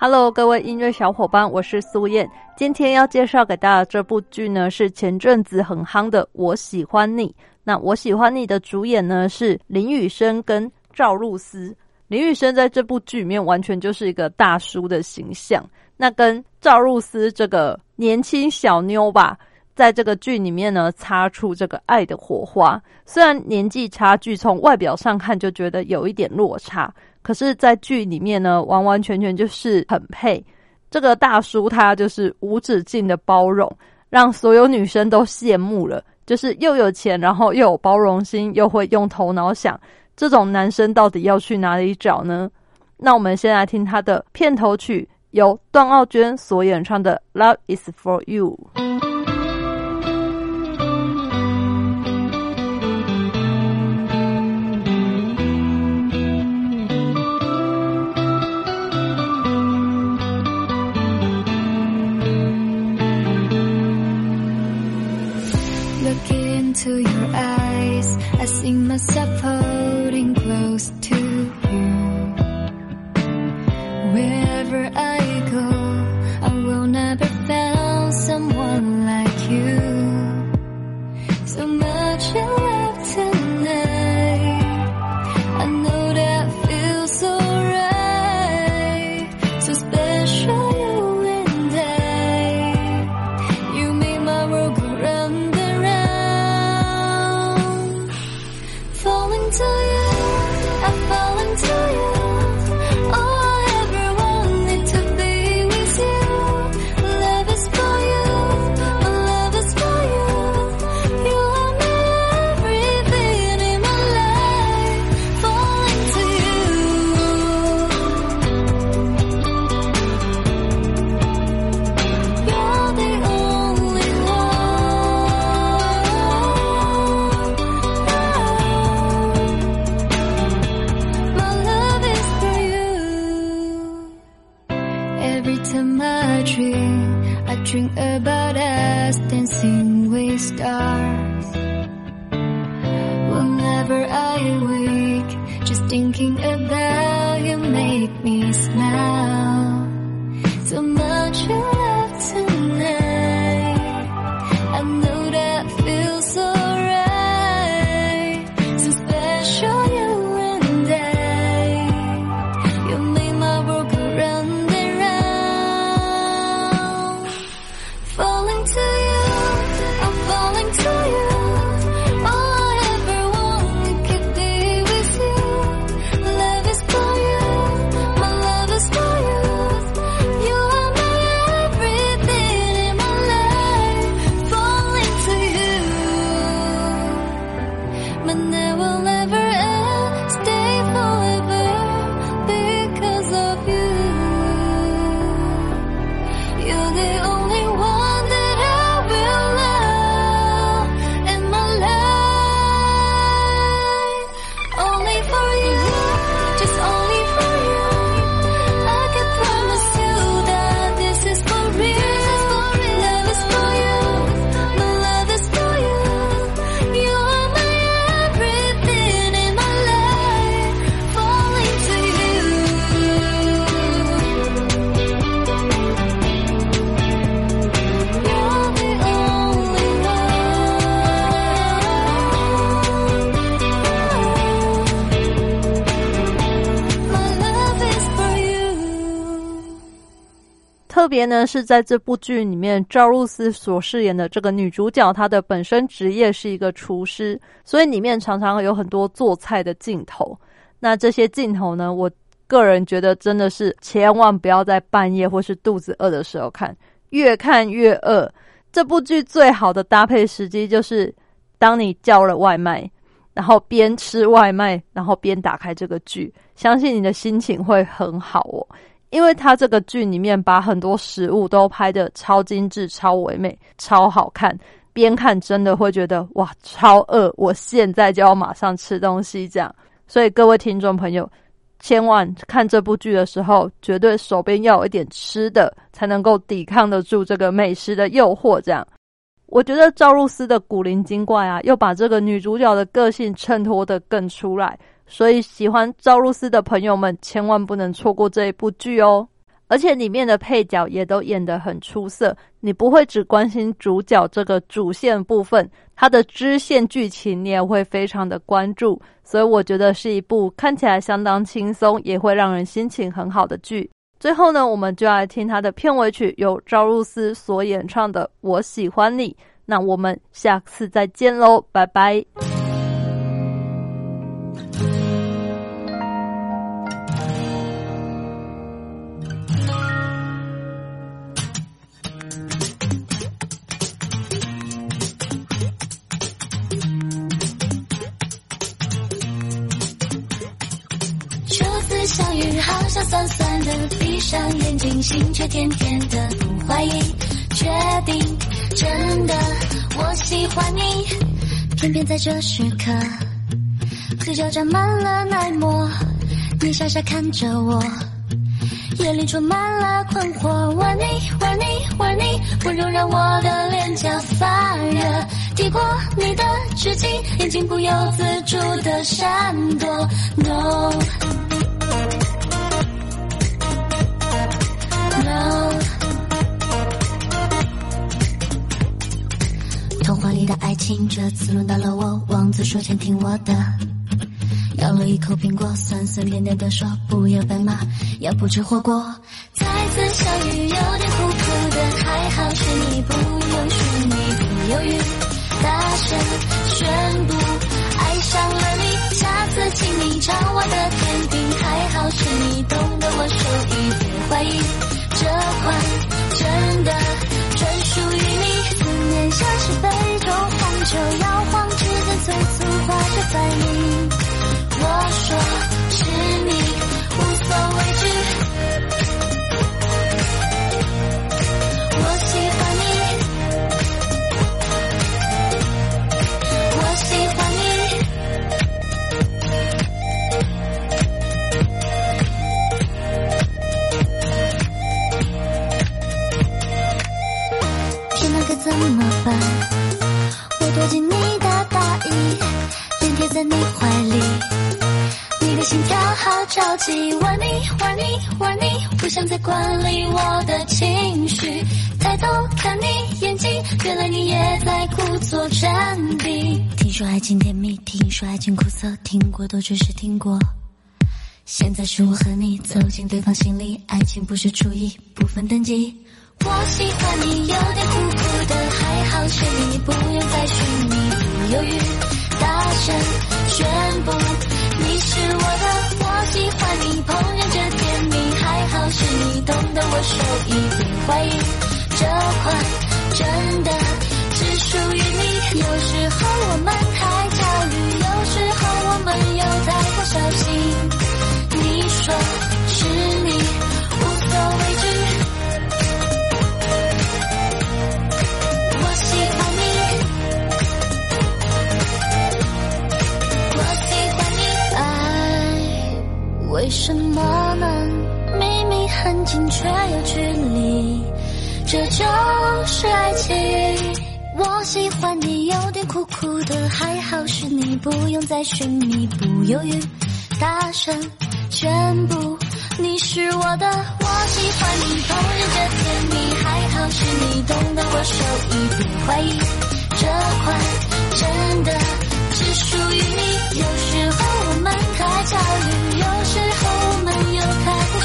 Hello，各位音乐小伙伴，我是苏燕。今天要介绍给大家这部剧呢，是前阵子很夯的《我喜欢你》。那《我喜欢你》的主演呢是林雨生跟赵露思。林雨生在这部剧里面完全就是一个大叔的形象，那跟赵露思这个年轻小妞吧，在这个剧里面呢擦出这个爱的火花。虽然年纪差距从外表上看就觉得有一点落差。可是，在剧里面呢，完完全全就是很配。这个大叔他就是无止境的包容，让所有女生都羡慕了。就是又有钱，然后又有包容心，又会用头脑想，这种男生到底要去哪里找呢？那我们先来听他的片头曲，由段奥娟所演唱的《Love Is For You》。Close to you. Wherever I go, I will never find someone like you. So much in love tonight. I know that feels so right. So thinking about you make me smile. So 特别呢是在这部剧里面，赵露思所饰演的这个女主角，她的本身职业是一个厨师，所以里面常常有很多做菜的镜头。那这些镜头呢，我个人觉得真的是千万不要在半夜或是肚子饿的时候看，越看越饿。这部剧最好的搭配时机就是当你叫了外卖，然后边吃外卖，然后边打开这个剧，相信你的心情会很好哦。因为它这个剧里面把很多食物都拍的超精致、超唯美、超好看，边看真的会觉得哇，超饿！我现在就要马上吃东西，这样。所以各位听众朋友，千万看这部剧的时候，绝对手边要有一点吃的，才能够抵抗得住这个美食的诱惑。这样，我觉得赵露思的古灵精怪啊，又把这个女主角的个性衬托的更出来。所以，喜欢赵露思的朋友们千万不能错过这一部剧哦！而且里面的配角也都演得很出色，你不会只关心主角这个主线部分，它的支线剧情你也会非常的关注。所以，我觉得是一部看起来相当轻松，也会让人心情很好的剧。最后呢，我们就来听它的片尾曲，由赵露思所演唱的《我喜欢你》。那我们下次再见喽，拜拜。酸酸的，闭上眼睛，心却甜甜的。不怀疑，确定，真的，我喜欢你。偏偏在这时刻，嘴角沾满了奶沫，你傻傻看着我，眼里充满了困惑。玩你，玩你，玩你，温柔让我的脸颊发热。抵过你的指尖，眼睛不由自主的闪躲。No。这次轮到了我。王子说：“先听我的。”咬了一口苹果，酸酸甜甜的说：“不要白马，要不吃火锅。”再次相遇，有点苦苦的，还好是你，不用是你，不犹豫，大声宣布爱上了你。下次请你尝我的甜品，还好是你懂得我手艺，别怀疑。在你着急。玩你玩你玩你，不想再管理我的情绪。抬头看你眼睛，原来你也在故作镇定。听说爱情甜蜜，听说爱情苦涩，听过都只是听过。现在是我和你走进对方心里，爱情不是初一，不分等级。我喜欢你，有点苦苦的，还好是你，不用再寻觅，不犹豫，大声宣布你是我的。好喜欢你，烹饪着甜蜜，还好是你懂得我所以，别怀疑，这款真的为什么呢？明明很近，却有距离。这就是爱情。我喜欢你，有点苦苦的，还好是你，不用再寻觅，不犹豫，大声宣布你是我的。我喜欢你，朋友这甜蜜，还好是你懂得我，手一点怀疑，这款真的只属于你。有时候我们太焦虑，有时。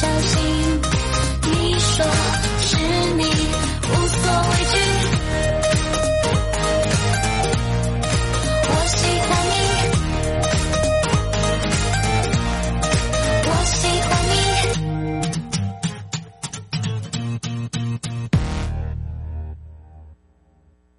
小心。